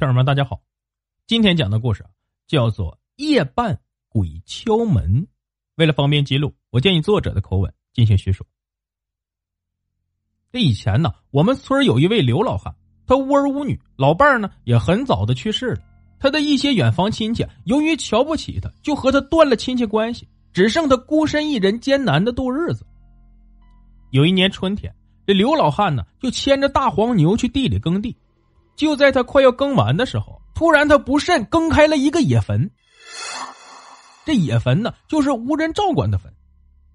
听友们，大家好，今天讲的故事叫做《夜半鬼敲门》。为了方便记录，我建议作者的口吻进行叙述。这以前呢，我们村有一位刘老汉，他无儿无女，老伴儿呢也很早的去世了。他的一些远房亲戚由于瞧不起他，就和他断了亲戚关系，只剩他孤身一人艰难的度日子。有一年春天，这刘老汉呢就牵着大黄牛去地里耕地。就在他快要耕完的时候，突然他不慎耕开了一个野坟。这野坟呢，就是无人照管的坟。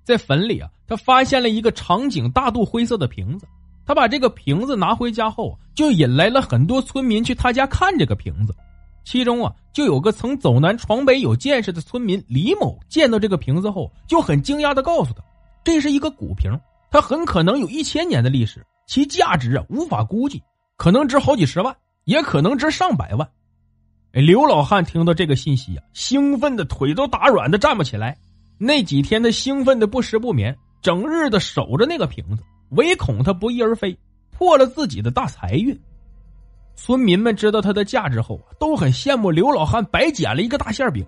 在坟里啊，他发现了一个长颈大肚灰色的瓶子。他把这个瓶子拿回家后，就引来了很多村民去他家看这个瓶子。其中啊，就有个曾走南闯北、有见识的村民李某，见到这个瓶子后，就很惊讶的告诉他，这是一个古瓶，它很可能有一千年的历史，其价值啊无法估计。可能值好几十万，也可能值上百万。刘老汉听到这个信息啊，兴奋的腿都打软的站不起来。那几天他兴奋的不食不眠，整日的守着那个瓶子，唯恐他不翼而飞，破了自己的大财运。村民们知道它的价值后啊，都很羡慕刘老汉白捡了一个大馅饼。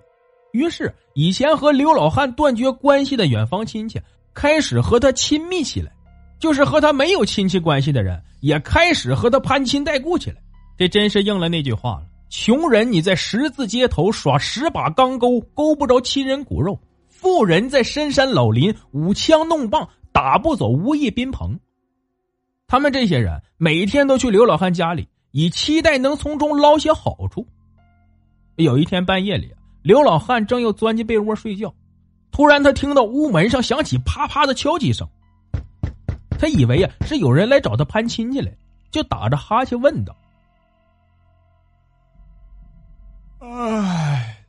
于是，以前和刘老汉断绝关系的远房亲戚开始和他亲密起来。就是和他没有亲戚关系的人，也开始和他攀亲带故起来。这真是应了那句话了：穷人你在十字街头耍十把钢钩，钩不着亲人骨肉；富人在深山老林舞枪弄棒，打不走无义宾朋。他们这些人每天都去刘老汉家里，以期待能从中捞些好处。有一天半夜里，刘老汉正要钻进被窝睡觉，突然他听到屋门上响起啪啪的敲击声。他以为呀是有人来找他攀亲戚来，就打着哈欠问道：“哎，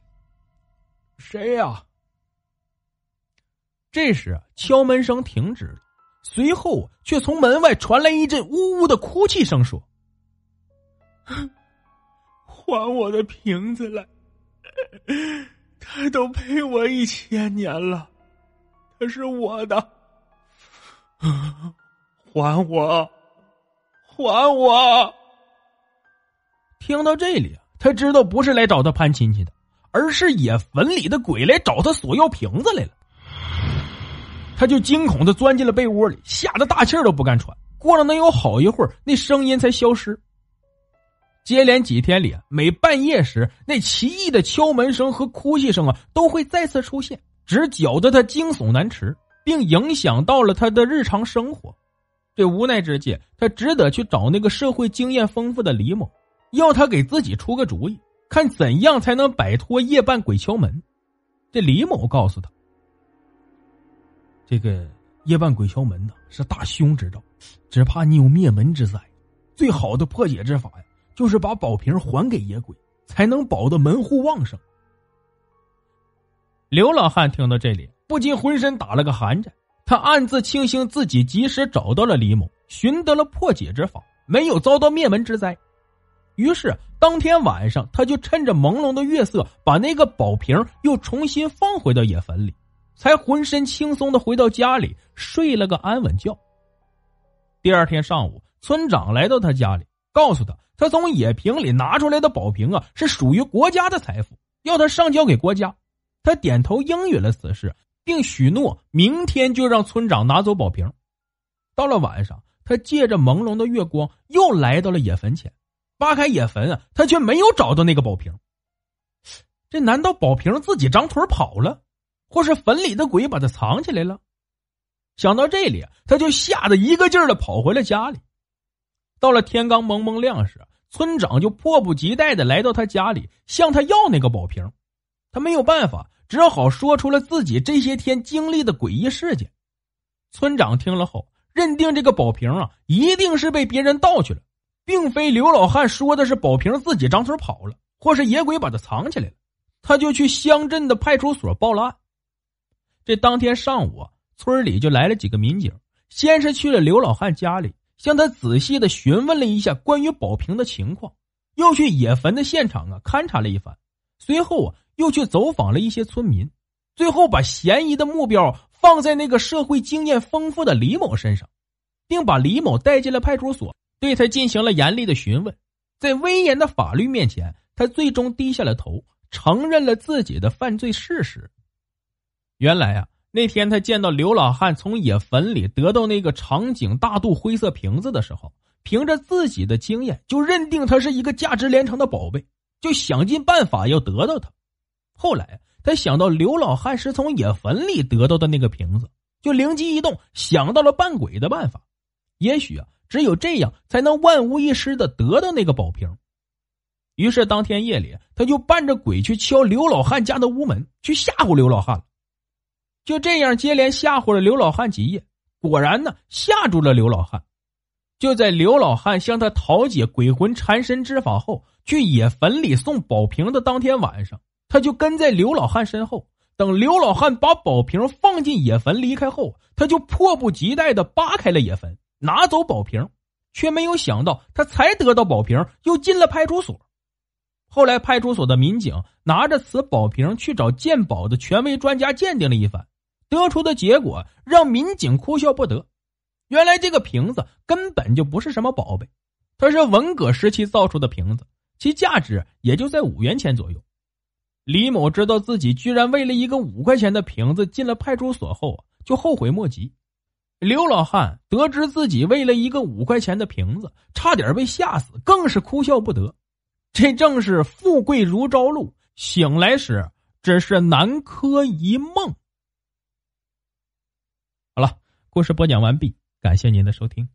谁呀？”这时敲门声停止了，随后却从门外传来一阵呜呜的哭泣声，说：“还我的瓶子来！他都陪我一千年了，他是我的。”还我！还我！听到这里，他知道不是来找他攀亲戚的，而是野坟里的鬼来找他索要瓶子来了。他就惊恐的钻进了被窝里，吓得大气都不敢喘。过了能有好一会儿，那声音才消失。接连几天里，每半夜时，那奇异的敲门声和哭泣声啊，都会再次出现，只搅得他惊悚难持。并影响到了他的日常生活，这无奈之际，他只得去找那个社会经验丰富的李某，要他给自己出个主意，看怎样才能摆脱夜半鬼敲门。这李某告诉他：“这个夜半鬼敲门呢，是大凶之兆，只怕你有灭门之灾。最好的破解之法呀，就是把宝瓶还给野鬼，才能保得门户旺盛。”刘老汉听到这里。不禁浑身打了个寒颤，他暗自庆幸自己及时找到了李某，寻得了破解之法，没有遭到灭门之灾。于是当天晚上，他就趁着朦胧的月色，把那个宝瓶又重新放回到野坟里，才浑身轻松的回到家里睡了个安稳觉。第二天上午，村长来到他家里，告诉他，他从野瓶里拿出来的宝瓶啊，是属于国家的财富，要他上交给国家。他点头应允了此事。并许诺明天就让村长拿走宝瓶。到了晚上，他借着朦胧的月光又来到了野坟前，扒开野坟啊，他却没有找到那个宝瓶。这难道宝瓶自己长腿跑了，或是坟里的鬼把它藏起来了？想到这里，他就吓得一个劲儿的跑回了家里。到了天刚蒙蒙亮时，村长就迫不及待的来到他家里，向他要那个宝瓶。他没有办法。只好说出了自己这些天经历的诡异事件。村长听了后，认定这个宝瓶啊一定是被别人盗去了，并非刘老汉说的是宝瓶自己张腿跑了，或是野鬼把它藏起来了。他就去乡镇的派出所报了案。这当天上午啊，村里就来了几个民警，先是去了刘老汉家里，向他仔细的询问了一下关于宝瓶的情况，又去野坟的现场啊勘察了一番，随后啊又去走访了一些村民，最后把嫌疑的目标放在那个社会经验丰富的李某身上，并把李某带进了派出所，对他进行了严厉的询问。在威严的法律面前，他最终低下了头。承认了自己的犯罪事实。原来啊，那天他见到刘老汉从野坟里得到那个长颈大肚灰色瓶子的时候，凭着自己的经验就认定它是一个价值连城的宝贝，就想尽办法要得到它。后来他想到刘老汉是从野坟里得到的那个瓶子，就灵机一动，想到了扮鬼的办法。也许啊，只有这样才能万无一失的得到那个宝瓶。于是当天夜里，他就扮着鬼去敲刘老汉家的屋门，去吓唬刘老汉就这样接连吓唬了刘老汉几夜，果然呢吓住了刘老汉。就在刘老汉向他讨解鬼魂缠身之法后，去野坟里送宝瓶的当天晚上，他就跟在刘老汉身后，等刘老汉把宝瓶放进野坟离开后，他就迫不及待的扒开了野坟，拿走宝瓶，却没有想到他才得到宝瓶，又进了派出所。后来，派出所的民警拿着此宝瓶去找鉴宝的权威专家鉴定了一番，得出的结果让民警哭笑不得。原来这个瓶子根本就不是什么宝贝，它是文革时期造出的瓶子，其价值也就在五元钱左右。李某知道自己居然为了一个五块钱的瓶子进了派出所后啊，就后悔莫及。刘老汉得知自己为了一个五块钱的瓶子差点被吓死，更是哭笑不得。这正是富贵如朝露，醒来时只是南柯一梦。好了，故事播讲完毕，感谢您的收听。